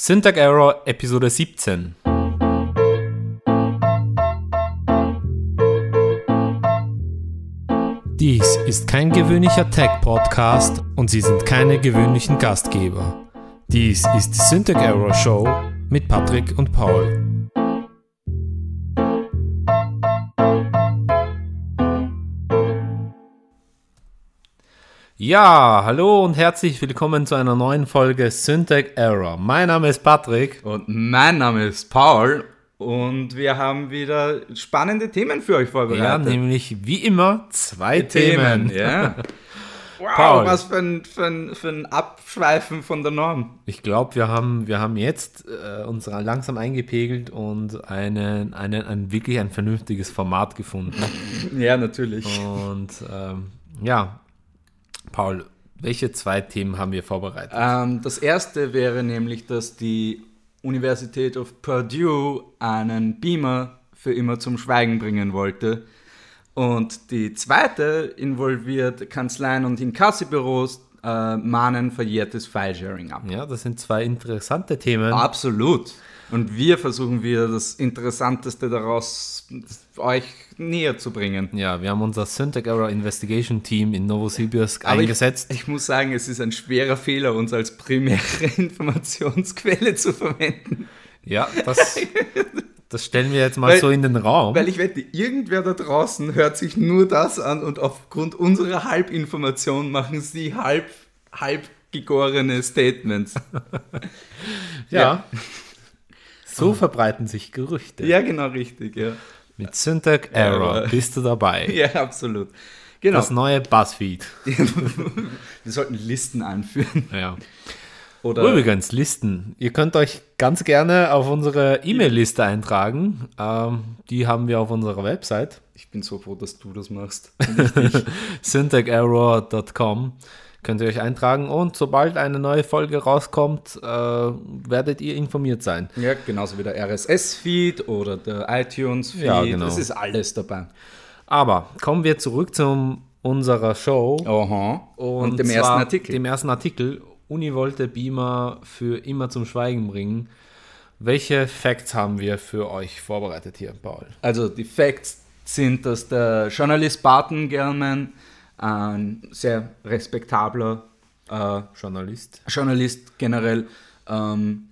Syntax Error Episode 17. Dies ist kein gewöhnlicher Tech-Podcast und Sie sind keine gewöhnlichen Gastgeber. Dies ist die Syntax Error Show mit Patrick und Paul. Ja, hallo und herzlich willkommen zu einer neuen Folge Syntax Error. Mein Name ist Patrick. Und mein Name ist Paul und wir haben wieder spannende Themen für euch Ja, vorbereitet. nämlich wie immer zwei Themen. ja. Wow, Paul. was für ein, für, ein, für ein Abschweifen von der Norm. Ich glaube, wir haben, wir haben jetzt äh, uns langsam eingepegelt und einen, einen, ein wirklich ein vernünftiges Format gefunden. Ja, natürlich. Und ähm, ja, Paul, welche zwei Themen haben wir vorbereitet? Ähm, das erste wäre nämlich, dass die Universität of Purdue einen Beamer für immer zum Schweigen bringen wollte. Und die zweite involviert Kanzleien und Inkassibüros äh, mahnen verjährtes Filesharing ab. Ja, das sind zwei interessante Themen. Absolut. Und wir versuchen wieder das Interessanteste daraus euch näher zu bringen. Ja, wir haben unser Syntax Error Investigation Team in Novosibirsk Aber eingesetzt. Ich, ich muss sagen, es ist ein schwerer Fehler, uns als primäre Informationsquelle zu verwenden. ja, das, das stellen wir jetzt mal Weil- so in den Raum. Weil ich wette, irgendwer da draußen hört sich nur das an und aufgrund unserer Halbinformation machen sie halb, halb gegorene Statements. ja. ja. So verbreiten sich Gerüchte. Ja, genau richtig, ja. Mit Syntax Error bist du dabei. Ja, absolut. Genau. Das neue Buzzfeed. Wir sollten Listen anführen. Ja. Oder Übrigens, Listen. Ihr könnt euch ganz gerne auf unsere E-Mail-Liste eintragen. Ähm, die haben wir auf unserer Website. Ich bin so froh, dass du das machst. syntagserror.com könnt ihr euch eintragen und sobald eine neue Folge rauskommt, äh, werdet ihr informiert sein. ja, genauso wie der RSS-Feed oder der iTunes-Feed. Ja, genau. Das ist alles dabei. Aber kommen wir zurück zu unserer Show Aha. Und, dem zwar ersten Artikel. Dem ersten Artikel. Uni wollte Beamer für immer zum Schweigen bringen. Welche Facts haben wir für euch vorbereitet hier, Paul? Also die Facts sind, dass der Journalist Barton Gellman ein sehr respektabler äh, Journalist. Journalist generell ähm,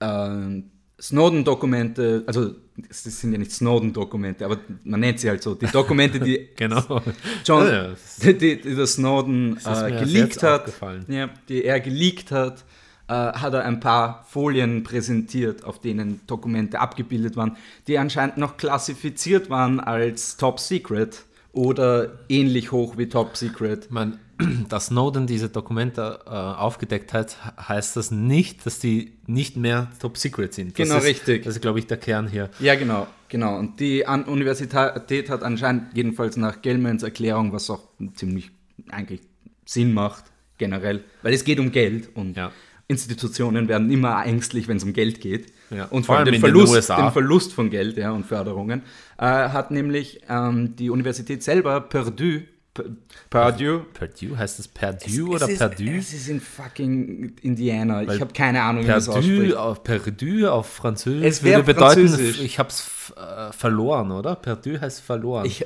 äh, Snowden-Dokumente, also das sind ja nicht Snowden-Dokumente, aber man nennt sie halt so, die Dokumente, die Genau. John, Ja, die, die, die der Snowden äh, geleakt hat, ja, die er geleakt hat, äh, hat er ein paar Folien präsentiert, auf denen Dokumente abgebildet waren, die anscheinend noch klassifiziert waren als Top Secret oder ähnlich hoch wie Top Secret. Man, dass Snowden diese Dokumente äh, aufgedeckt hat, heißt das nicht, dass die nicht mehr top secret sind. Das Genau, ist, richtig. Das ist, glaube ich, der Kern hier. Ja, genau, genau. Und die An Universität hat anscheinend jedenfalls nach Gellmans Erklärung, was auch ziemlich eigentlich Sinn macht, generell, weil es geht um Geld und Ja. Institutionen werden immer ängstlich, wenn es um Geld geht. Ja. Und Vor allem den den Verlust, USA. den Verlust von Geld ja, und Förderungen. Äh, hat nämlich ähm, die Universität selber Purdue, P- Purdue Purdue, heißt das Purdue oder es ist, Purdue? Es ist in fucking Indiana. Weil ich habe keine Ahnung, wie man das ausspricht. Auf, Purdue auf Französisch Es würde bedeuten, Französisch. ich habe es äh, verloren, oder? Purdue heißt verloren. Ich,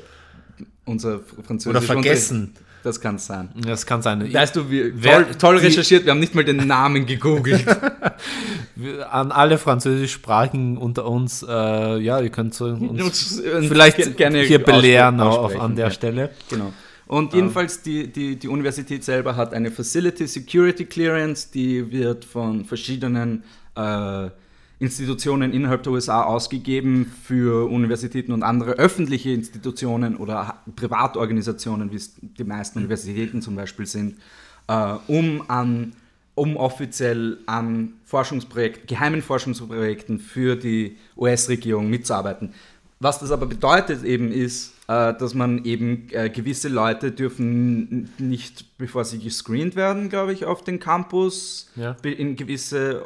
unser Französisch oder vergessen. Das kann sein. Das kann sein. Weißt du, wir, Wer- toll, toll die- recherchiert, wir haben nicht mal den Namen gegoogelt. An alle französischsprachigen unter uns, äh, ja, ihr könnt so uns vielleicht ge- gerne hier belehren auf, an der ja. Stelle. Genau. Und jedenfalls, die, die, die Universität selber hat eine Facility Security Clearance, die wird von verschiedenen äh, Institutionen innerhalb der USA ausgegeben für Universitäten und andere öffentliche Institutionen oder Privatorganisationen, wie es die meisten Universitäten zum Beispiel sind, äh, um an um offiziell an Forschungsprojekten, geheimen Forschungsprojekten für die US-Regierung mitzuarbeiten. Was das aber bedeutet eben ist, äh, dass man eben äh, gewisse Leute dürfen nicht, bevor sie gescreent werden, glaube ich, auf den Campus Ja. in gewisse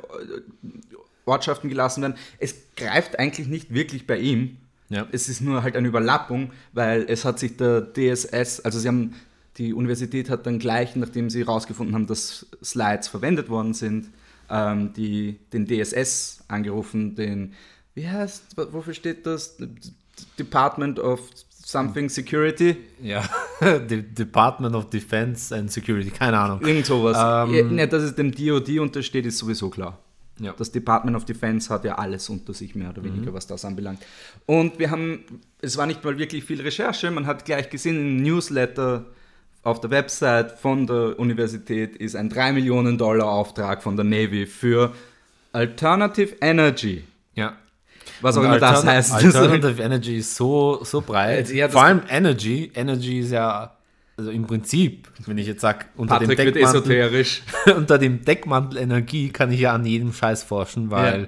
äh, Ortschaften gelassen werden. Es greift eigentlich nicht wirklich bei ihm. Ja. Es ist nur halt eine Überlappung, weil es hat sich der DSS, also sie haben, die Universität hat dann gleich, nachdem sie herausgefunden haben, dass Slides verwendet worden sind, ähm, die, den DSS angerufen, den, wie heißt, wofür steht das? Department of Something Security? Ja, Department of Defense and Security, keine Ahnung. Irgend sowas. Ähm, ja, ne, dass es dem DOD untersteht, ist sowieso klar. Ja. Das Department of Defense hat ja alles unter sich, mehr oder weniger, mhm. was das anbelangt. Und wir haben, es war nicht mal wirklich viel Recherche, man hat gleich gesehen, im Newsletter auf der Website von der Universität ist ein 3 Millionen Dollar Auftrag von der Navy für Alternative Energy. Ja. Was auch immer das heißt. Alternative Energy ist so, so breit. Ja, Vor allem Energy. Energy ist ja also im Prinzip, wenn ich jetzt sage, unter, dem Deckmantel, unter dem Deckmantel Energie kann ich ja an jedem Scheiß forschen, weil ja.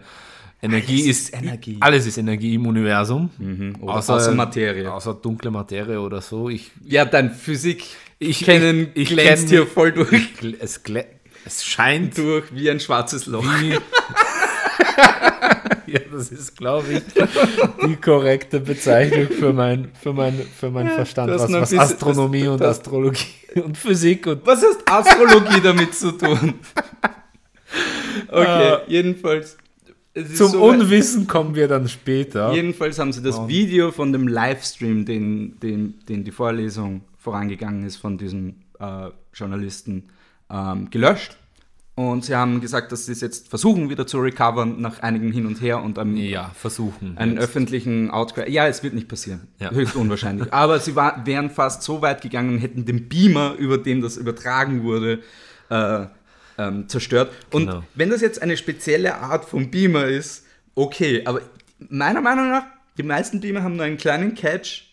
Energie alles ist, Energie. Alles ist Energie im Universum. Mhm. Außer, außer, Materie. Außer dunkle Materie oder so. Ich, ja, dein Physik ich, kennen ich, glänzt hier voll durch. Es, es scheint durch wie ein schwarzes Loch. Ja, das ist, glaube ich, die korrekte Bezeichnung für mein, für mein, für mein Verstand, was, was bisschen, Astronomie das, und das, Astrologie und Physik und. Was hat Astrologie damit zu tun? Okay, uh, jedenfalls. Zum so Unwissen kommen wir dann später. Jedenfalls haben sie das Video von dem Livestream, den, den, den die Vorlesung vorangegangen ist von diesem äh, Journalisten, ähm, gelöscht und sie haben gesagt, dass sie es jetzt versuchen, wieder zu recovern nach einigen Hin und Her und einem, ja, versuchen einen jetzt. öffentlichen Outcry. Ja, es wird nicht passieren. Ja. Höchst unwahrscheinlich. Aber sie war, wären fast so weit gegangen und hätten den Beamer, über den das übertragen wurde, äh, ähm, zerstört. Und genau. wenn das jetzt eine spezielle Art von Beamer ist, okay. Aber meiner Meinung nach, die meisten Beamer haben nur einen kleinen Catch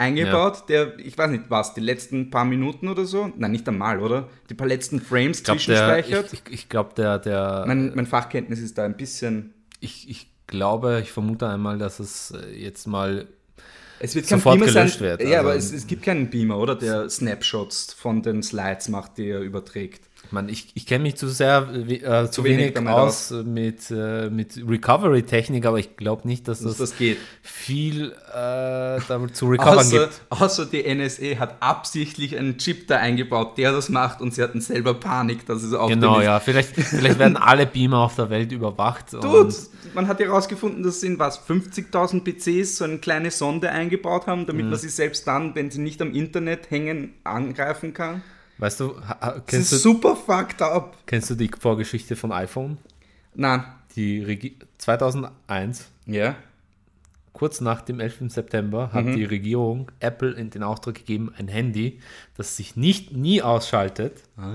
eingebaut, ja. der, ich weiß nicht, was, die letzten paar Minuten oder so? Nein, nicht einmal, oder? Die paar letzten Frames glaub, zwischenspeichert. Der, ich, ich glaube, der, der. Mein, mein Fachkenntnis ist da ein bisschen. Ich, ich glaube, ich vermute einmal, dass es äh, jetzt mal es wird kein Beamer gelöscht sein. wird. Ja, also aber es, es, gibt keinen Beamer, oder? Der Snapshots von den Slides macht, die er überträgt. Man, ich, ich kenne mich zu sehr äh, zu, zu, wenig, wenig aus mit, äh, mit Recovery-Technik, aber ich glaube nicht, dass das, das geht. viel äh, damit zu recovern außer, gibt. Außer die NSA hat absichtlich einen Chip da eingebaut, der das macht und sie hatten selber Panik, dass es auch Genau, ja. Vielleicht, vielleicht werden alle Beamer auf der Welt überwacht. Dude, man hat ja herausgefunden, dass in was 50.000 PCs so eine kleine Sonde eingebaut haben, damit mhm. man sie selbst dann, wenn sie nicht am Internet hängen, angreifen kann. Weißt du, kennst das ist du, super fucked up. Kennst du die Vorgeschichte von iPhone? Nein. Die Regi 2001. Ja. Kurz nach dem 11. September hat mhm. die Regierung Apple in den Auftrag gegeben, ein Handy, das sich nicht nie ausschaltet, ah.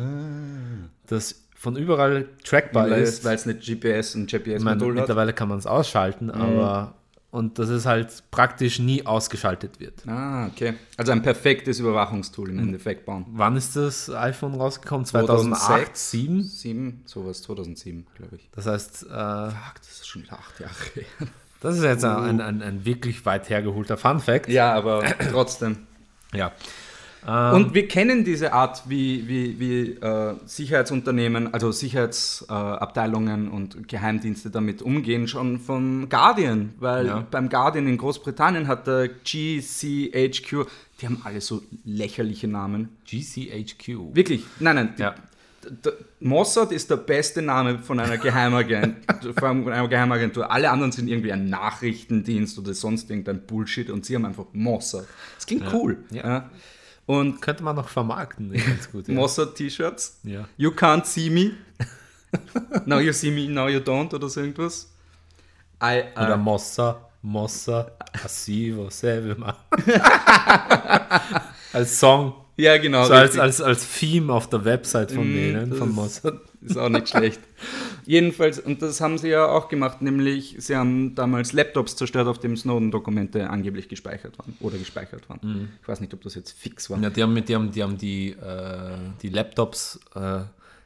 das von überall trackbar weil ist. Weil es nicht GPS und GPS-Modul hat. Mittlerweile kann man es ausschalten, mhm. aber und dass es halt praktisch nie ausgeschaltet wird. Ah, okay. Also ein perfektes Überwachungstool im Endeffekt bauen. Wann ist das iPhone rausgekommen? 2008, 2007? 7, sowas, 2007, glaube ich. Das heißt... Äh, Fuck, das ist schon wieder acht Jahre her. Das ist jetzt uh. ein, ein, ein, wirklich weit hergeholter Fun-Fact. Ja, aber trotzdem. ja. Ähm, und wir kennen diese Art, wie, wie, wie äh, Sicherheitsunternehmen, also Sicherheitsabteilungen äh, und Geheimdienste damit umgehen, schon vom Guardian. Weil ja. beim Guardian in Großbritannien hat der GCHQ, die haben alle so lächerliche Namen. GCHQ? Wirklich? Nein, nein. Ja. Die, Mossad ist der beste Name von einer Geheimagentur, von einer Geheimagentur. Alle anderen sind irgendwie ein Nachrichtendienst oder sonst irgendein Bullshit und sie haben einfach Mossad. Das klingt ja. cool. Ja. Und Könnte man noch vermarkten, ganz gut. Ja. Mossad-T-Shirts. Ja. You can't see me. now you see me, now you don't oder so irgendwas. I, uh, oder Mossa, Mossa, Asivo, Selma. als Song. Ja, genau. So als, als, als Theme auf der Website von mm, denen, von Mossad. Ist auch nicht schlecht. Jedenfalls, und das haben sie ja auch gemacht, nämlich sie haben damals Laptops zerstört, auf dem Snowden-Dokumente angeblich gespeichert waren oder gespeichert waren. Mhm. Ich weiß nicht, ob das jetzt fix war. Ja, die haben, die, haben, die, haben die, äh, die Laptops äh,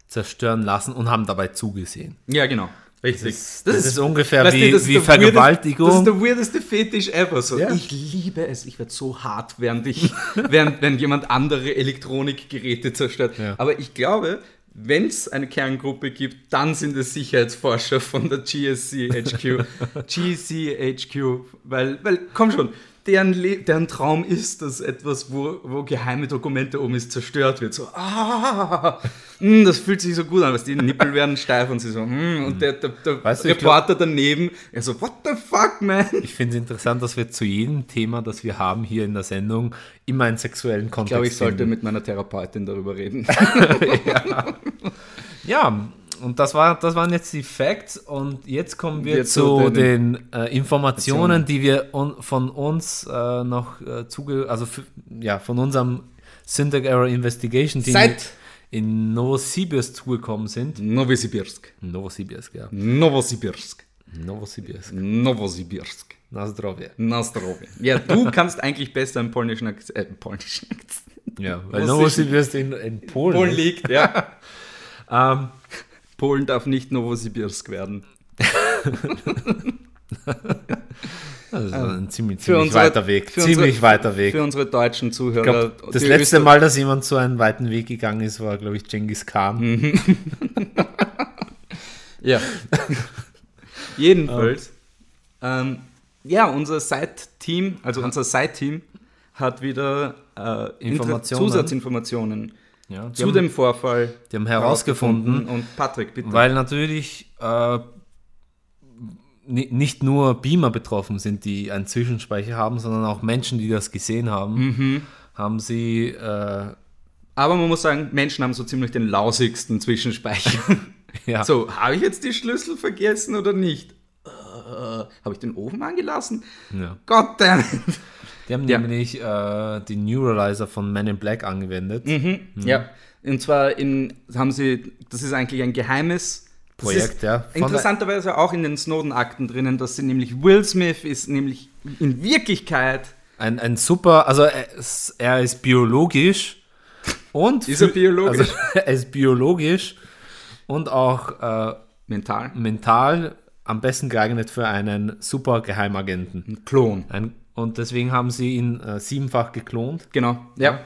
zerstören lassen und haben dabei zugesehen. Ja, genau. Richtig. Das ist, das das ist ungefähr wie, du, wie Vergewaltigung. Weirdest, das ist der weirdeste Fetisch ever. So. Ja. Ich liebe es. Ich werde so hart, während ich, während wenn jemand andere Elektronikgeräte zerstört. Ja. Aber ich glaube, wenn es eine Kerngruppe gibt, dann sind es Sicherheitsforscher von der GSC HQ. GC HQ, weil, weil, komm schon, deren, Le deren Traum ist, dass etwas, wo, wo geheime Dokumente oben ist, zerstört wird. So, ah, mh, das fühlt sich so gut an, was die Nippel werden steif und sie so, mh, und der, der, der weißt du, Reporter glaub, daneben, er so, what the fuck, man? Ich finde es interessant, dass wir zu jedem Thema, das wir haben hier in der Sendung, immer einen sexuellen Kontext Ich glaube, ich sollte mit meiner Therapeutin darüber reden. ja. ja, und das, war, das waren jetzt die Facts und jetzt kommen wir jetzt zu den, den äh, Informationen, die wir un, von uns äh, noch äh, zuge also ja, von unserem Syntax Error Investigation Team Seit in Novosibirsk zugekommen sind. Novosibirsk. Novosibirsk, ja. Novosibirsk. Novosibirsk. Novosibirsk. Na zdrowie. Na zdrowie. Ja, du kannst eigentlich besser einen polnischen Akzent. Äh, polnischen Akzent. Ja, weil Novosibirsk in, in Polen, Polen liegt, ja. ähm, Polen darf nicht Novosibirsk werden. Das ist ein ziemlich, ziemlich unsere, weiter Weg. Ziemlich unsere, weiter Weg. Für unsere deutschen Zuhörer. Glaub, das letzte Öster Mal, dass jemand so einen weiten Weg gegangen ist, war, glaube ich, Genghis Khan. Mhm. ja. Jedenfalls. Ähm, ja, unser Site-Team, also unser Site-Team, hat wieder äh, Informationen. Zusatzinformationen ja, zu haben, dem Vorfall. Die haben herausgefunden. Und Patrick, bitte. Weil natürlich äh, nicht nur Beamer betroffen sind, die einen Zwischenspeicher haben, sondern auch Menschen, die das gesehen haben, mhm. haben sie. Äh, aber man muss sagen, Menschen haben so ziemlich den lausigsten Zwischenspeicher. ja. So, habe ich jetzt die Schlüssel vergessen oder nicht? Uh, habe ich den Ofen angelassen? Ja. Goddammit. Die haben ja. nämlich äh, den Neuralizer von Men in Black angewendet. Mhm. Mhm. Ja, und zwar in, haben sie, das ist eigentlich ein geheimes Projekt, ja. Interessanterweise auch in den Snowden-Akten drinnen, dass sie nämlich Will Smith ist nämlich in Wirklichkeit ein, ein super, also er ist, er ist biologisch und ist er biologisch? Also, er ist biologisch und auch äh, mental. mental am besten geeignet für einen super Geheimagenten. Ein Klon. Ein und deswegen haben sie ihn äh, siebenfach geklont. Genau, ja.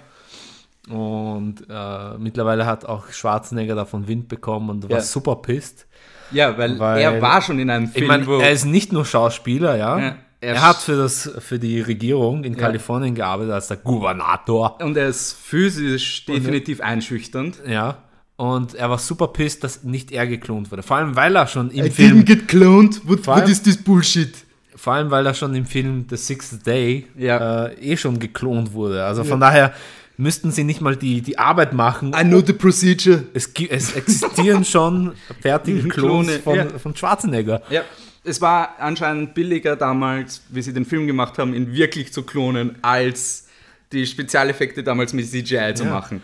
ja. Und äh, mittlerweile hat auch Schwarzenegger davon Wind bekommen und war ja. super pisst. Ja, weil, weil, er war schon in einem Film. Ich meine, er ist nicht nur Schauspieler, ja. ja er, er, hat für, das, für die Regierung in Kalifornien gearbeitet als der Gouvernator. Und er ist physisch definitiv und, einschüchternd. Ja. Und er war super pisst, dass nicht er geklont wurde. Vor allem, weil er schon im I Film. Didn't get cloned. What, what is this bullshit? Vor allem, weil er schon im Film The Sixth Day ja. äh, eh schon geklont wurde. Also von daher müssten sie nicht mal die, die Arbeit machen. I know the procedure. Es, es existieren schon fertige Klone von, ja. von Schwarzenegger. Ja. Es war anscheinend billiger damals, wie sie den Film gemacht haben, ihn wirklich zu klonen, als die Spezialeffekte damals mit CGI zu ja. machen.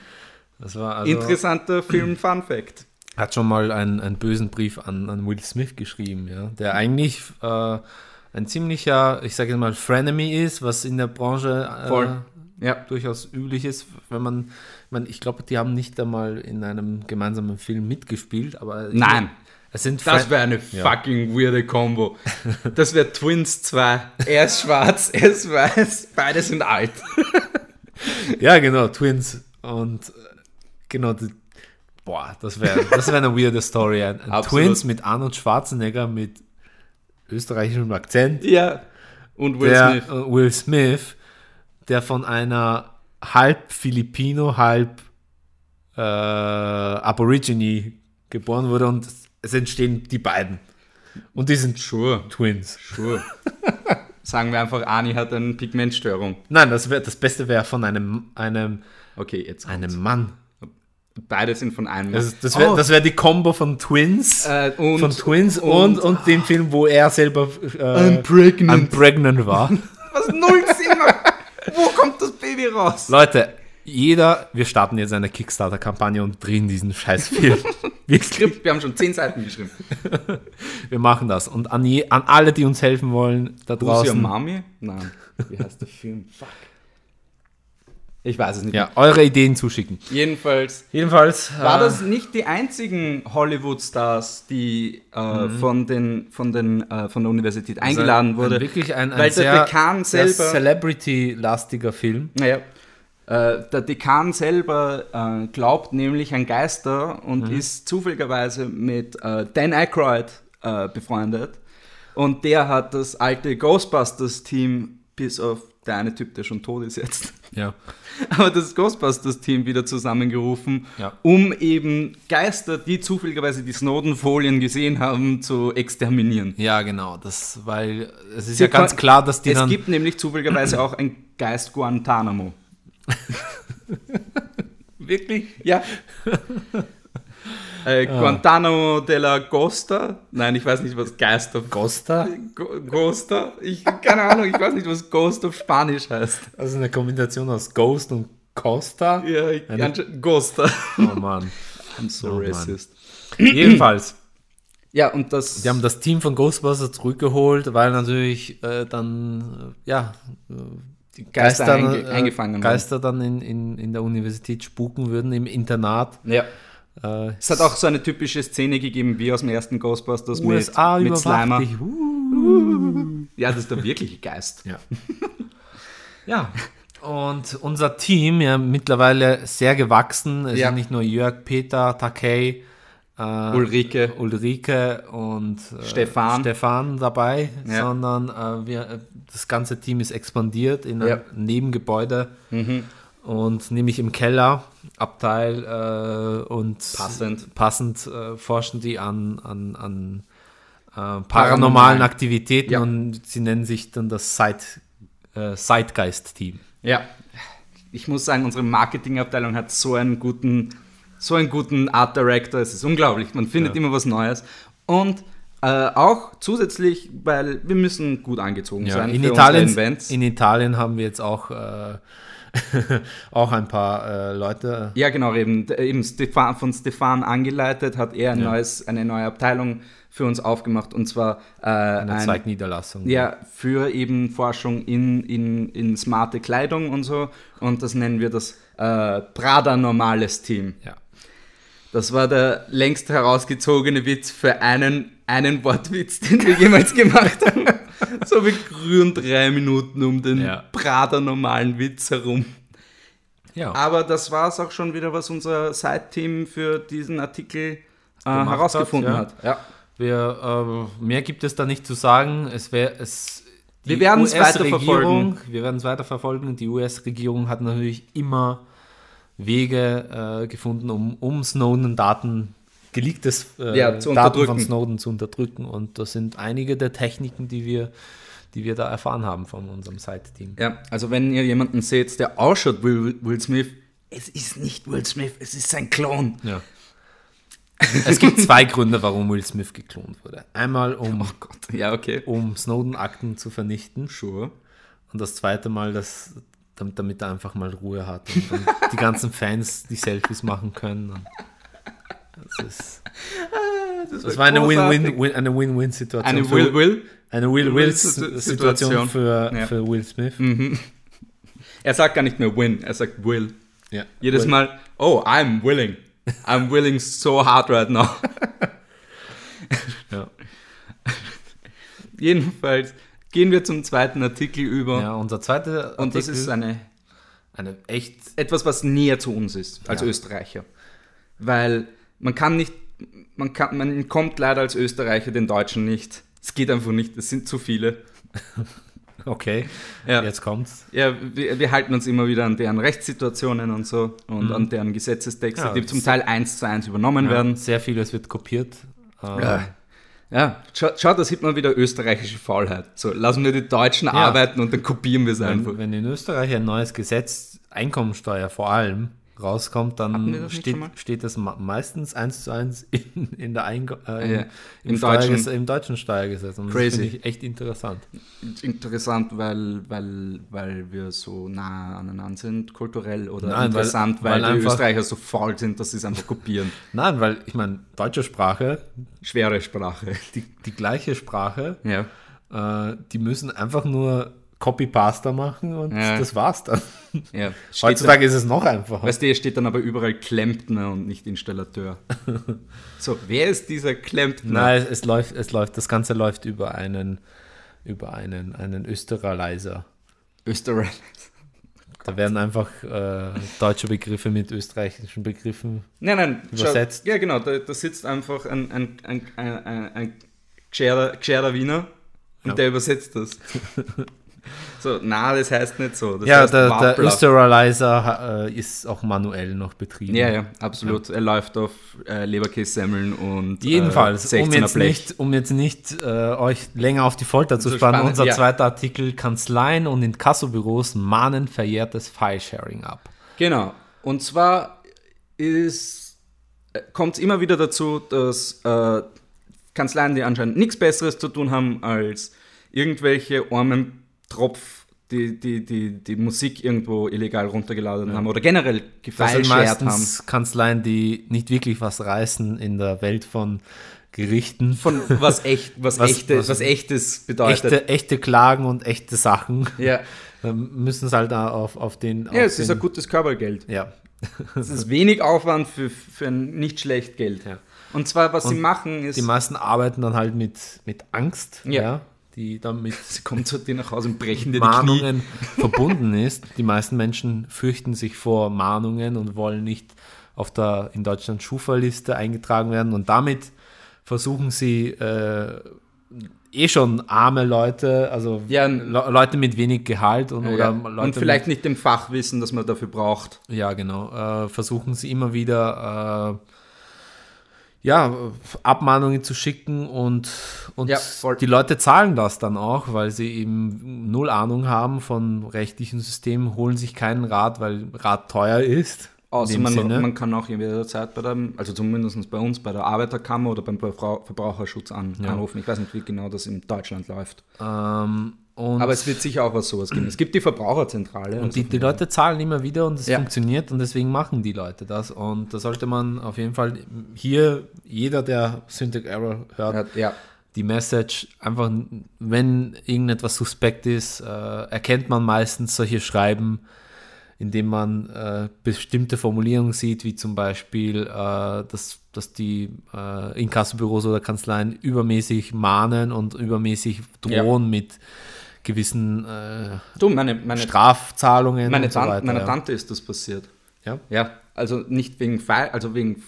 Das war also Interessanter Film-Fun-Fact. Hat schon mal einen, einen bösen Brief an, an Will Smith geschrieben, ja, der eigentlich äh, ein ziemlicher, ich sage mal, Frenemy ist, was in der Branche äh, ja. durchaus üblich ist, wenn man, man ich glaube, die haben nicht einmal in einem gemeinsamen Film mitgespielt, aber nein. Es sind das wäre eine ja. fucking weirde Combo. Das wäre Twins 2. Er ist schwarz, er ist weiß, beide sind alt. ja, genau, Twins. Und äh, genau, die, boah, das wäre das wär eine weirde Story. Ein, ein Twins mit Arnold Schwarzenegger mit österreichischem Akzent. Ja. Und Will der, Smith. Äh, Will Smith, der von einer halb Filipino, halb äh, Aborigine geboren wurde und es entstehen die beiden. Und die sind sure. Twins. Sure. Sagen wir einfach, Ani hat eine Pigmentstörung. Nein, das, wär, das Beste wäre von einem, einem, okay, jetzt einem Mann. Beide sind von einem. Das, das wäre oh. wär die Combo von Twins. Äh, und, von Twins und, und, und dem Film, wo er selber äh, unpregnant. unpregnant war. Was null Sinn macht. Wo kommt das Baby raus? Leute, jeder, wir starten jetzt eine Kickstarter-Kampagne und drehen diesen Scheißfilm. wir, Skript, wir haben schon zehn Seiten geschrieben. wir machen das. Und an, je, an alle, die uns helfen wollen, da draußen. Who's your Mami? Nein. Wie heißt der Film? Fuck. Ich weiß es nicht. Ja, mehr. eure Ideen zuschicken. Jedenfalls. Jedenfalls. War äh, das nicht die einzigen Hollywood-Stars, die äh, mhm. von, den, von, den, äh, von der Universität also eingeladen wurde? Ein, wirklich ein, ein weil sehr, der Dekan selber. Celebrity-lastiger Film. Naja. Äh, der Dekan selber äh, glaubt nämlich an Geister und mhm. ist zufälligerweise mit äh, Dan Aykroyd befreundet. Und der hat das alte Ghostbusters-Team bis auf der eine Typ, der schon tot ist jetzt. Ja. Aber das Ghostbusters-Team wieder zusammengerufen, ja. um eben Geister, die zufälligerweise die Snowden-Folien gesehen haben, zu exterminieren. Ja, genau. Das, weil es ist Sie ja ganz klar, dass die es dann. Es gibt nämlich zufälligerweise auch ein Geist Guantanamo. Wirklich? Ja. Äh, ah. Guantanamo de la Costa. Nein, ich weiß nicht, was Geist auf. Costa? Costa? Ich, keine Ahnung, ich weiß nicht, was Ghost auf Spanisch heißt. Also eine Kombination aus Ghost und Costa? Ja, ich, eine... Costa. Oh Mann. I'm so oh, racist. Jedenfalls. Ja, und das. Die haben das Team von Ghostbusters zurückgeholt, weil natürlich äh, dann, äh, ja, äh, die Geister, Geister einge äh, eingefangen Geister dann in, in, in der Universität spuken würden, im Internat. Ja. Äh, es hat auch so eine typische Szene gegeben, wie aus dem ersten Ghostbusters USA mit, mit Slimer. Uh. Ja, das ist der wirkliche Geist. Ja. ja. Und unser Team, ja, mittlerweile sehr gewachsen. Es ja. sind nicht nur Jörg, Peter, Takei, äh, Ulrike. Ulrike und äh, Stefan. Stefan dabei, ja. sondern äh, wir, das ganze Team ist expandiert in ein Nebengebäude. Mhm und nämlich im Keller Abteil äh, und passend, passend äh, forschen die an, an, an äh, paranormalen Aktivitäten ja. und sie nennen sich dann das Side, äh, Zeitgeist-Team. Ja, ich muss sagen, unsere Marketingabteilung hat so einen guten, so einen guten Art Director. Es ist unglaublich. Man findet ja. immer was Neues. Und äh, auch zusätzlich, weil wir müssen gut angezogen ja, sein in für Italien, Events. In Italien haben wir jetzt auch äh, auch ein paar äh, Leute. Ja, genau, eben, eben Stefan, von Stefan angeleitet, hat er ein ja. neues, eine neue Abteilung für uns aufgemacht und zwar äh, eine ein, Zweigniederlassung. Ja, für eben Forschung in, in, in smarte Kleidung und so und das nennen wir das äh, Prada Normales Team. Ja. Das war der längst herausgezogene Witz für einen, einen Wortwitz, den wir jemals gemacht haben. so wir rühren drei Minuten um den ja. Prater normalen Witz herum. Ja. Aber das war es auch schon wieder, was unser Site-Team für diesen Artikel äh, herausgefunden hat. Ja. hat. Wir, äh, mehr gibt es da nicht zu sagen. Es wäre es. Wir werden es weiter verfolgen. Wir werden es weiter verfolgen. Die US-Regierung hat natürlich immer Wege äh, gefunden, um, um Snowden-Daten geleaktes äh, ja, Daten von Snowden zu unterdrücken. Und das sind einige der Techniken, die wir, die wir da erfahren haben von unserem Site-Team. Ja, also wenn ihr jemanden seht, der ausschaut Will, Will Smith, es ist nicht Will Smith, es ist sein Klon. Ja. es gibt zwei Gründe, warum Will Smith geklont wurde. Einmal, um, oh Gott. Ja, okay. um Snowden-Akten zu vernichten. Sure. Und das zweite Mal, dass, damit, damit er einfach mal Ruhe hat und die ganzen Fans die Selfies machen können. Das, ist, ah, das, das war eine Win-Win, eine Win-Win-Situation. Eine Will-Will? Eine Will-Will-Situation für, ja. für Will Smith. Mhm. Er sagt gar nicht mehr Win, er sagt Will. Ja. Jedes will. Mal, oh, I'm willing. I'm willing so hard right now. ja. Jedenfalls gehen wir zum zweiten Artikel über. Ja, unser zweiter Artikel. Und das ist eine, eine echt. Etwas, was näher zu uns ist, als ja. Österreicher. Weil man kann nicht, man, kann, man kommt leider als Österreicher den Deutschen nicht. Es geht einfach nicht, es sind zu viele. Okay, ja. jetzt kommt's. Ja, wir, wir, halten uns immer wieder an deren Rechtssituationen und so und mhm. an deren Gesetzestexte, ja, die zum Teil eins zu eins übernommen ja, werden. Sehr vieles wird kopiert. Ja, ja. Schau, schau, da sieht man wieder österreichische Faulheit. So, lassen wir die Deutschen arbeiten und dann kopieren wir es einfach. Wenn in Österreich ein neues Gesetz, Einkommensteuer vor allem, rauskommt, dann steht, steht das meistens eins zu eins in, in der Eingo äh, ja, im, im, deutschen, im, deutschen, Steuergesetz. Und Crazy. das finde ich echt interessant. Interessant, weil, weil, weil wir so nah aneinander sind, kulturell oder Nein, interessant, weil, weil, weil die Österreicher so faul sind, dass sie es einfach kopieren. Nein, weil ich meine, deutsche Sprache. Schwere Sprache. Die, die gleiche Sprache. Ja. Äh, die müssen einfach nur Copy-Pasta machen und ja. das war's dann. Ja. Heutzutage ist es noch einfacher. Weißt du, hier steht dann aber überall Klempner und nicht Installateur. so, wer ist dieser Klempner? Nein, es, es, läuft, es läuft, das Ganze läuft über einen, über einen, einen Österreicher. Österreicher. Da werden einfach äh, deutsche Begriffe mit österreichischen Begriffen nein, nein, übersetzt. Schau, ja, genau, da, da, sitzt einfach ein, ein, ein, ein, ein gescheiter Wiener und ja. der übersetzt das. So, na, das heißt nicht so. Das ja, heißt der, der Österalizer äh, ist auch manuell noch betrieben. Ja, ja, absolut. Ja. Er läuft auf äh, Leberkässemmeln und Jedenfalls, äh, um, jetzt nicht, um jetzt nicht äh, euch länger auf die Folter zu spannen, unser ja. zweiter Artikel, Kanzleien und Inkassobüros mahnen verjährtes File-Sharing ab. Genau. Und zwar kommt es immer wieder dazu, dass äh, Kanzleien, die anscheinend nichts Besseres zu tun haben, als irgendwelche armen Tropf, die, die, die, die Musik irgendwo illegal runtergeladen ja. haben oder generell gefälscht haben. Kanzleien, die nicht wirklich was reißen in der Welt von Gerichten. Von was echt, was, was, echte, was, was echtes bedeutet. Echte, echte Klagen und echte Sachen. Ja. Dann müssen es halt auf, auf den. Auf ja, es den, ist ein gutes Körpergeld. Ja. Es ist wenig Aufwand für, für ein nicht schlecht Geld. Ja. Und zwar, was und sie machen, ist. Die meisten arbeiten dann halt mit, mit Angst. Ja. ja die damit sie kommt zu dir nach Hause und brechen dir Mahnungen verbunden ist. Die meisten Menschen fürchten sich vor Mahnungen und wollen nicht auf der in Deutschland Schufa-Liste eingetragen werden und damit versuchen sie äh, eh schon arme Leute, also ja, Le Leute mit wenig Gehalt und, ja, oder Leute und vielleicht mit, nicht dem Fachwissen, das man dafür braucht. Ja, genau. Äh, versuchen sie immer wieder äh, ja, Abmahnungen zu schicken und, und ja, die Leute zahlen das dann auch, weil sie eben null Ahnung haben von rechtlichen Systemen, holen sich keinen Rat, weil Rat teuer ist. Außer man, man, kann auch jederzeit bei der, also zumindest bei uns, bei der Arbeiterkammer oder beim Verbraucherschutz an, ja. anrufen. Ich weiß nicht, wie genau das in Deutschland läuft. Ähm, aber es wird sicher auch was sowas geben. Es gibt die Verbraucherzentrale. Und die, die Leute zahlen immer wieder und es ja. funktioniert und deswegen machen die Leute das. Und da sollte man auf jeden Fall hier, jeder, der Syntax Error hört, ja. die Message einfach, wenn irgendetwas suspekt ist, äh, erkennt man meistens solche Schreiben indem man äh, bestimmte Formulierungen sieht, wie zum Beispiel, äh, dass, dass die äh, Inkassobüros oder Kanzleien übermäßig mahnen und übermäßig drohen ja. mit gewissen äh, du, meine, meine, Strafzahlungen. Meine, so weiter, meiner ja. Tante ist das passiert. Ja? Ja, also nicht wegen File, also wegen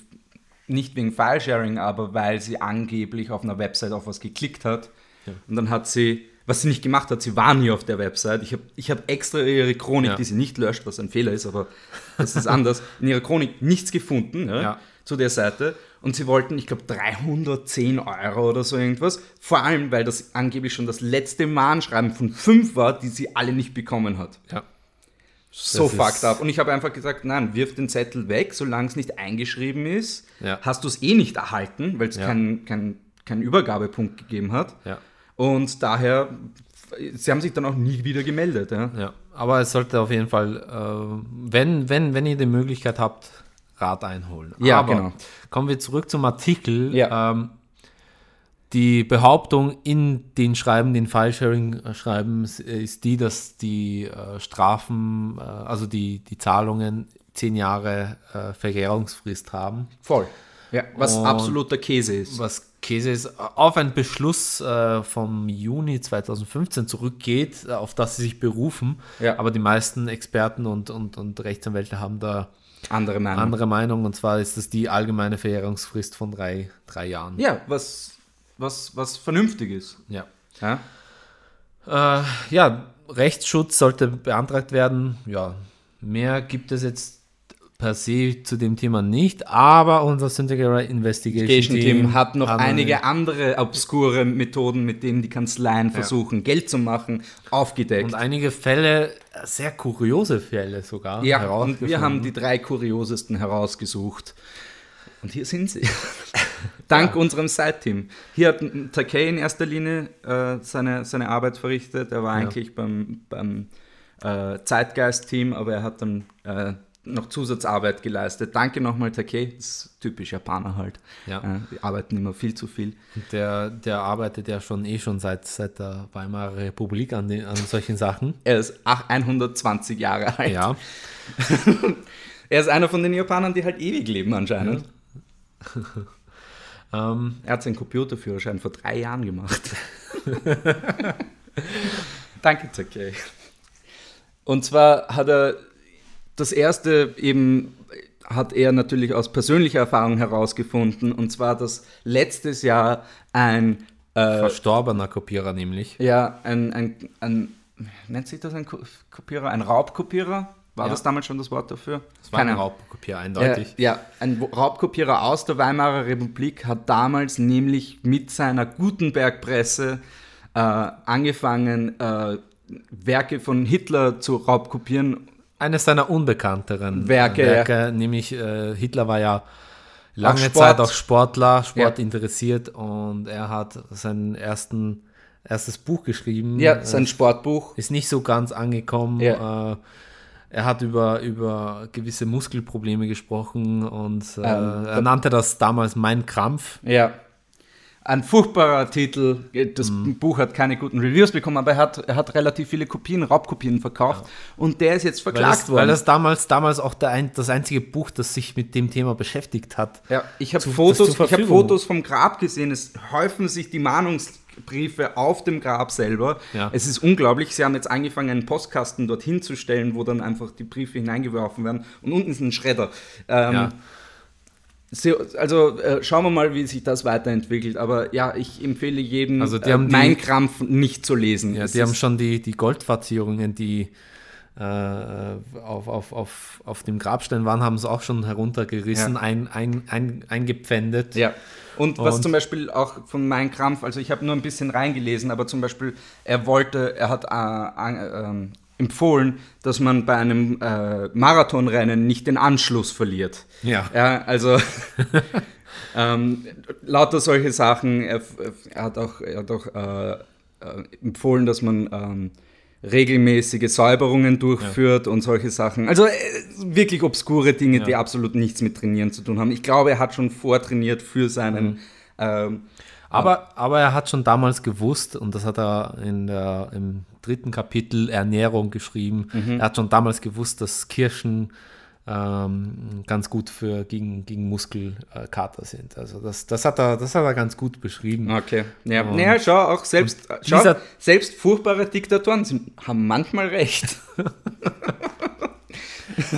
nicht wegen File-Sharing, aber weil sie angeblich auf einer Website auf was geklickt hat. Ja. Und dann hat sie was sie nicht gemacht hat, sie war nie auf der Website. Ich habe ich hab extra ihre Chronik, ja. die sie nicht löscht, was ein Fehler ist, aber das ist anders, in ihrer Chronik nichts gefunden ja. Zu der Seite. Und sie wollten, ich glaube, 310 Euro oder so irgendwas. Vor allem, weil das angeblich schon das letzte Mahnschreiben von fünf war, die sie alle nicht bekommen hat. Ja. So das fucked up. Und ich habe einfach gesagt, nein, wirf den Zettel weg, solange es nicht eingeschrieben ist. Ja. Hast du es eh nicht erhalten, weil es ja. keinen kein, kein Übergabepunkt gegeben hat. Ja. Und daher, sie haben sich dann auch nie wieder gemeldet. Ja, ja aber es sollte auf jeden Fall, äh, wenn, wenn, wenn ihr die Möglichkeit habt, Rat einholen. Ja, aber genau. Kommen wir zurück zum Artikel. Ja. Ähm, die Behauptung in den Schreiben, den File-Sharing-Schreiben, ist die, dass die äh, Strafen, äh, also die, die Zahlungen zehn Jahre äh, Verjährungsfrist haben. Voll. Ja, was Und absoluter Käse ist. Was Käse ist, auf einen Beschluss äh, vom Juni 2015 zurückgeht, äh, auf das sie sich berufen. Ja. Aber die meisten Experten und, und, und Rechtsanwälte haben da andere Meinung. andere Meinung. Und zwar ist das die allgemeine Verjährungsfrist von drei, drei Jahren. Ja, was, was, was vernünftig ist. Ja. Ja? Äh, ja, Rechtsschutz sollte beantragt werden. Ja, mehr gibt es jetzt per se zu dem Thema nicht, aber unser Syntagera Investigation Team, Team hat noch einige andere obskure Methoden, mit denen die Kanzleien ja. versuchen, Geld zu machen, aufgedeckt. Und einige Fälle, sehr kuriose Fälle sogar. Ja, und wir haben die drei kuriosesten herausgesucht. Und hier sind sie. Dank ja. unserem Site-Team. Hier hat Takei in erster Linie äh, seine, seine Arbeit verrichtet. Er war ja. eigentlich beim, beim äh, Zeitgeist-Team, aber er hat dann äh, noch Zusatzarbeit geleistet. Danke nochmal, Takei. Das ist typisch Japaner halt. Ja. die arbeiten immer viel zu viel. Der, der arbeitet ja schon eh schon seit, seit der Weimarer Republik an, den, an solchen Sachen. Er ist 120 Jahre alt. Ja. er ist einer von den Japanern, die halt ewig leben anscheinend. Ja. um, er hat seinen Computerführerschein vor drei Jahren gemacht. Danke, Takei. Und zwar hat er das erste eben hat er natürlich aus persönlicher Erfahrung herausgefunden, und zwar, dass letztes Jahr ein äh, verstorbener Kopierer nämlich. Ja, ein, ein, ein nennt sich das ein Kopierer? Ein Raubkopierer? War ja. das damals schon das Wort dafür? Das war Keine. ein Raubkopierer, eindeutig. Äh, ja, ein Raubkopierer aus der Weimarer Republik hat damals nämlich mit seiner Gutenberg-Presse äh, angefangen, äh, Werke von Hitler zu raubkopieren. Eines seiner unbekannteren Werke, Werke ja. nämlich äh, Hitler war ja lange auch Zeit auch Sportler, Sport ja. interessiert und er hat seinen ersten erstes Buch geschrieben. Ja, sein Sportbuch. Ist nicht so ganz angekommen. Ja. Äh, er hat über, über gewisse Muskelprobleme gesprochen und äh, ähm, er nannte das damals Mein Krampf. Ja. Ein furchtbarer Titel. Das mm. Buch hat keine guten Reviews bekommen, aber er hat, er hat relativ viele Kopien, Raubkopien verkauft ja. und der ist jetzt verklagt weil das, worden. Weil das damals, damals auch ein, das einzige Buch, das sich mit dem Thema beschäftigt hat. Ja, ich habe Fotos, hab Fotos vom Grab gesehen. Es häufen sich die Mahnungs Briefe auf dem Grab selber. Ja. Es ist unglaublich. Sie haben jetzt angefangen, einen Postkasten dorthin zu stellen, wo dann einfach die Briefe hineingeworfen werden. Und unten ist ein Schredder. Ähm, ja. Also äh, schauen wir mal, wie sich das weiterentwickelt. Aber ja, ich empfehle jedem, also äh, Mein Krampf nicht zu lesen. Ja, die haben schon die, die Goldverzierungen, die äh, auf, auf, auf, auf dem Grabstein waren, haben sie auch schon heruntergerissen, ja. ein, ein, ein, eingepfändet. Ja. Und was und zum Beispiel auch von Mein Krampf, also ich habe nur ein bisschen reingelesen, aber zum Beispiel, er wollte, er hat äh, äh, empfohlen, dass man bei einem äh, Marathonrennen nicht den Anschluss verliert. Ja. ja also ähm, lauter solche Sachen. Er, er, hat auch, er hat auch äh, äh, empfohlen, dass man ähm, regelmäßige Säuberungen durchführt ja. und solche Sachen. Also äh, wirklich obskure Dinge, ja. die absolut nichts mit Trainieren zu tun haben. Ich glaube, er hat schon vortrainiert für seinen. Mhm. Ähm, aber, aber er hat schon damals gewusst, und das hat er in der, im dritten Kapitel Ernährung geschrieben, mhm. er hat schon damals gewusst, dass Kirschen ähm, ganz gut für gegen, gegen Muskelkater sind. Also das, das, hat er, das hat er ganz gut beschrieben. Okay. Ja, naja, schau, auch selbst, schau, selbst furchtbare Diktatoren sind, haben manchmal recht.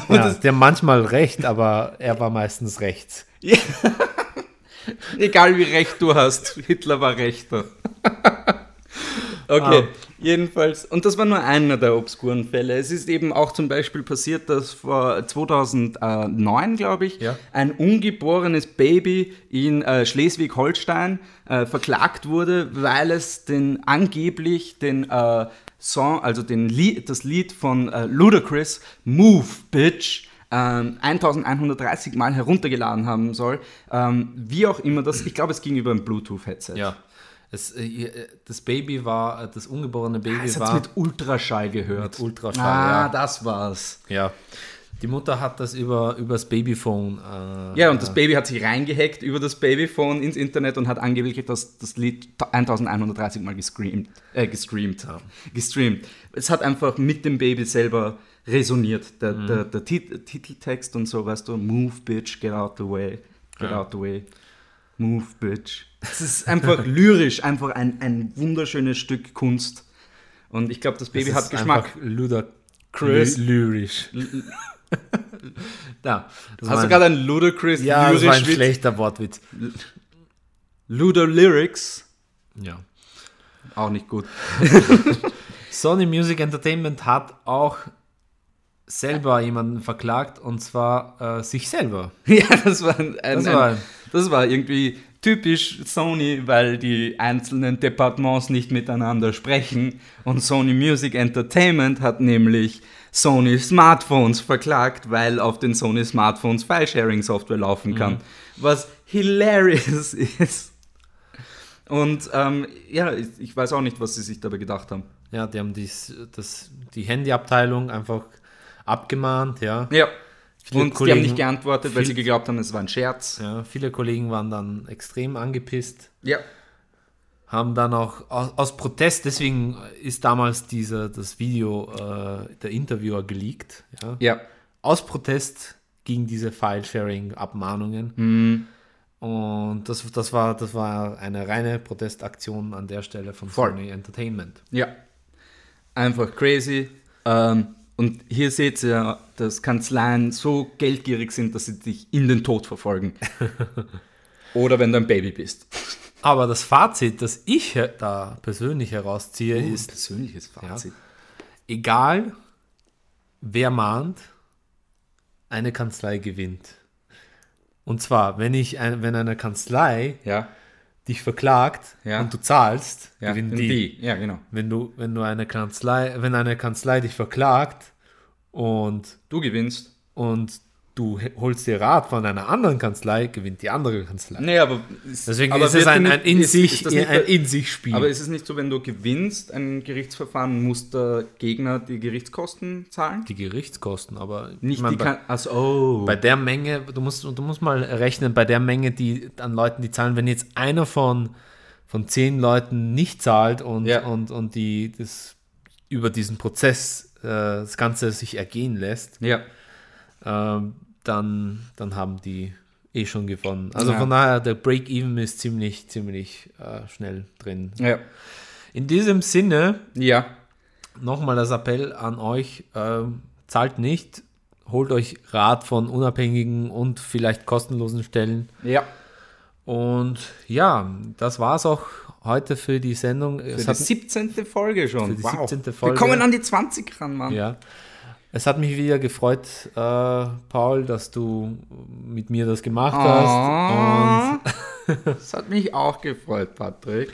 ja, der manchmal recht, aber er war meistens rechts. Egal wie recht du hast, Hitler war rechter. okay. Ah. Jedenfalls, und das war nur einer der obskuren Fälle. Es ist eben auch zum Beispiel passiert, dass vor 2009, glaube ich, ja. ein ungeborenes Baby in äh, Schleswig-Holstein äh, verklagt wurde, weil es den angeblich den äh, Song, also den Lied, das Lied von äh, Ludacris, Move, Bitch, 1130 ähm, Mal heruntergeladen haben soll. Ähm, wie auch immer das, ich glaube, es ging über ein Bluetooth-Headset. Ja. Es, äh, das Baby war, äh, das ungeborene Baby ah, es war. mit Ultraschall gehört. Mit Ultraschall, ah, ja. das war's. Ja. Die Mutter hat das über, über das Babyphone. Äh, ja, und das Baby hat sich reingehackt über das Babyphone ins Internet und hat angeblich das, das Lied 1130 Mal gescreamt. Äh, gestreamt. Ja. Gestreamt. Es hat einfach mit dem Baby selber resoniert. Der, mhm. der, der Tit Titeltext und so, weißt du, Move, Bitch, get out the way. Get ja. out the way. Move, Bitch. Es ist einfach lyrisch, einfach ein, ein wunderschönes Stück Kunst. Und ich glaube, das Baby das hat Geschmack. Ludacris. Lyrisch. da. Das Hast du gerade ein Ludacris Ja, das war ein schlechter Wortwitz. Ludo Lyrics. Ja. Auch nicht gut. Sony Music Entertainment hat auch selber jemanden verklagt und zwar äh, sich selber. Ja, das war, ein, das, war ein, das war irgendwie typisch Sony, weil die einzelnen Departements nicht miteinander sprechen. Und Sony Music Entertainment hat nämlich Sony Smartphones verklagt, weil auf den Sony Smartphones File-Sharing-Software laufen kann. Mhm. Was hilarious ist. Und ähm, ja, ich, ich, weiß auch nicht, was sie sich dabei gedacht haben. Ja, die haben dies, das, die Handyabteilung einfach abgemahnt, ja. Ja. Viele und Kollegen, die haben nicht geantwortet, viel, weil sie geglaubt haben, es war ein Scherz. Ja, viele Kollegen waren dann extrem angepisst. Ja. Haben dann auch aus, aus Protest, deswegen ist damals dieser, das Video äh, der Interviewer geleakt. Ja. ja. Aus Protest gegen diese File-Sharing-Abmahnungen. Mhm. Und das, das, war, das war eine reine Protestaktion an der Stelle von Voll. Sony Entertainment. Ja. Einfach crazy. Ähm, und hier seht ihr, dass Kanzleien so geldgierig sind, dass sie dich in den Tod verfolgen. Oder wenn du ein Baby bist. Aber das Fazit, das ich da persönlich herausziehe, uh, ist. Persönliches Fazit. egal wer mahnt, eine Kanzlei gewinnt. Und zwar, wenn ich ein, wenn eine Kanzlei ja. Dich verklagt ja. und du zahlst, ja. gewinnen die. die. Ja, genau. Wenn du, wenn du eine Kanzlei, wenn eine Kanzlei dich verklagt und du gewinnst und du holst dir Rat von einer anderen Kanzlei, gewinnt die andere Kanzlei. Nee, aber ist, Deswegen aber ist es ein, ein, in sich, ist ein in sich Spiel. Aber ist es nicht so, wenn du gewinnst ein Gerichtsverfahren, muss der Gegner die Gerichtskosten zahlen? Die Gerichtskosten, aber nicht meine, die bei, also, oh. bei der Menge, du musst, du musst mal rechnen, bei der Menge, die an Leuten, die zahlen, wenn jetzt einer von, von zehn Leuten nicht zahlt und, ja. und, und die das über diesen Prozess äh, das Ganze sich ergehen lässt. Ja ähm, dann, dann haben die eh schon gewonnen. Also ja. von daher, der Break-Even ist ziemlich, ziemlich äh, schnell drin. Ja. In diesem Sinne, ja. nochmal das Appell an euch, äh, zahlt nicht, holt euch Rat von unabhängigen und vielleicht kostenlosen Stellen. Ja. Und ja, das war es auch heute für die Sendung. Für es die 17. Folge schon. Für die wow. 17. Folge. Wir kommen an die 20 ran, Mann. Ja. Es hat mich wieder gefreut, äh, Paul, dass du mit mir das gemacht hast. Es hat mich auch gefreut, Patrick.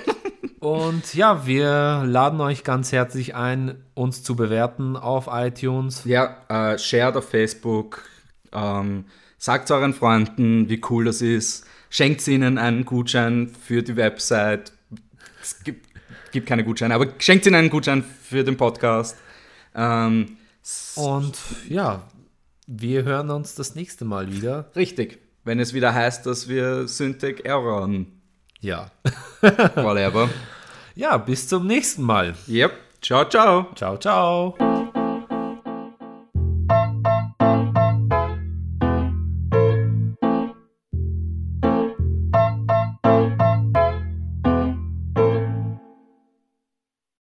und ja, wir laden euch ganz herzlich ein, uns zu bewerten auf iTunes. Ja, äh, shared auf Facebook. Ähm, sagt euren Freunden, wie cool das ist. Schenkt ihnen einen Gutschein für die Website. Es gibt, gibt keine Gutscheine, aber schenkt ihnen einen Gutschein für den Podcast. Ähm, und ja, wir hören uns das nächste Mal wieder. Richtig. Wenn es wieder heißt, dass wir Syntax erroren. Ja. Whatever. Ja, bis zum nächsten Mal. Yep. Ciao, ciao. Ciao, ciao.